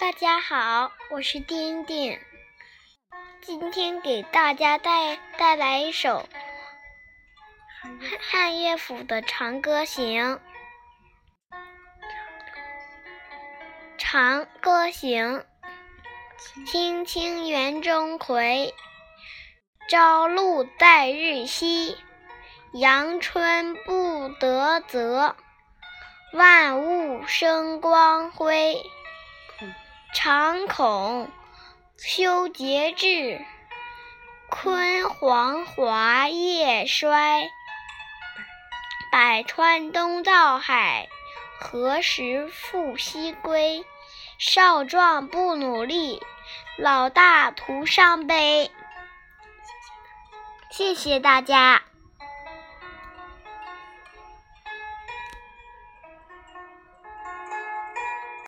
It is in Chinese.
大家好，我是丁丁，今天给大家带带来一首汉乐府的《长歌行》。《长歌行》，青青园中葵，朝露待日晞，阳春布德泽。万物生光辉，常恐修节制，焜黄华叶衰。百川东到海，何时复西归？少壮不努力，老大徒伤悲。谢谢大家。